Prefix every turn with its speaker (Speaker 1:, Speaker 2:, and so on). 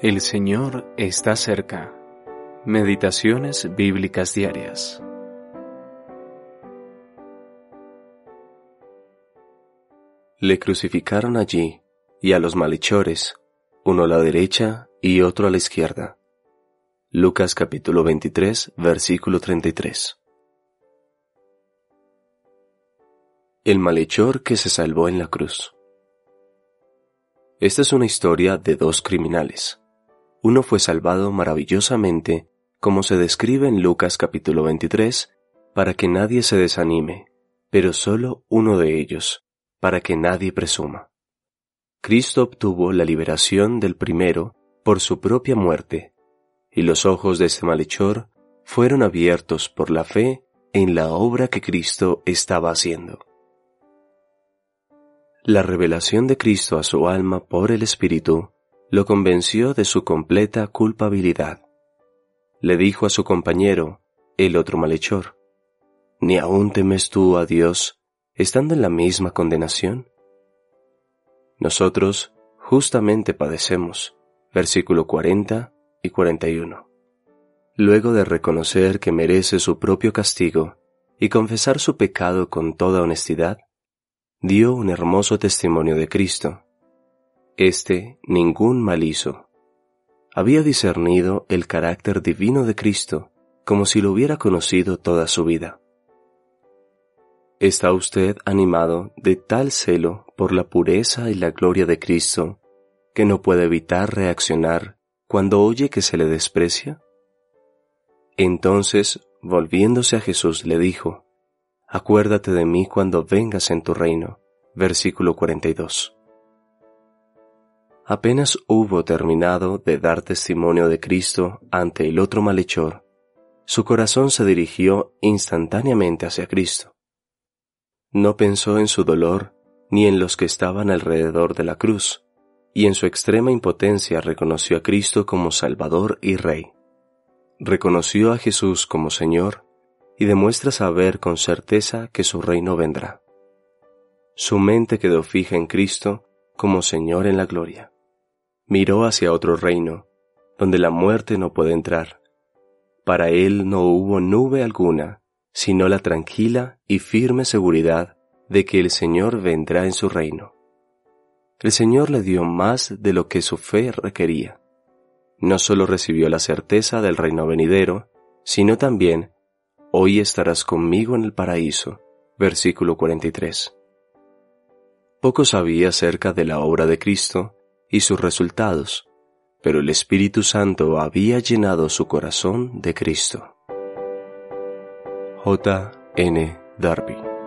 Speaker 1: El Señor está cerca. Meditaciones bíblicas diarias.
Speaker 2: Le crucificaron allí y a los malhechores, uno a la derecha y otro a la izquierda. Lucas capítulo 23, versículo 33. El malhechor que se salvó en la cruz. Esta es una historia de dos criminales uno fue salvado maravillosamente, como se describe en Lucas capítulo 23, para que nadie se desanime, pero solo uno de ellos, para que nadie presuma. Cristo obtuvo la liberación del primero por su propia muerte, y los ojos de ese malhechor fueron abiertos por la fe en la obra que Cristo estaba haciendo. La revelación de Cristo a su alma por el Espíritu lo convenció de su completa culpabilidad. Le dijo a su compañero, el otro malhechor, ¿ni aún temes tú a Dios estando en la misma condenación? Nosotros justamente padecemos, versículo 40 y 41. Luego de reconocer que merece su propio castigo y confesar su pecado con toda honestidad, dio un hermoso testimonio de Cristo este ningún mal hizo. Había discernido el carácter divino de Cristo como si lo hubiera conocido toda su vida. ¿Está usted animado de tal celo por la pureza y la gloria de Cristo que no puede evitar reaccionar cuando oye que se le desprecia? Entonces, volviéndose a Jesús, le dijo, Acuérdate de mí cuando vengas en tu reino. Versículo 42. Apenas hubo terminado de dar testimonio de Cristo ante el otro malhechor, su corazón se dirigió instantáneamente hacia Cristo. No pensó en su dolor ni en los que estaban alrededor de la cruz, y en su extrema impotencia reconoció a Cristo como Salvador y Rey. Reconoció a Jesús como Señor y demuestra saber con certeza que su reino vendrá. Su mente quedó fija en Cristo como Señor en la gloria miró hacia otro reino, donde la muerte no puede entrar. Para él no hubo nube alguna, sino la tranquila y firme seguridad de que el Señor vendrá en su reino. El Señor le dio más de lo que su fe requería. No solo recibió la certeza del reino venidero, sino también, hoy estarás conmigo en el paraíso. Versículo 43. Poco sabía acerca de la obra de Cristo, y sus resultados, pero el Espíritu Santo había llenado su corazón de Cristo. J. N. Darby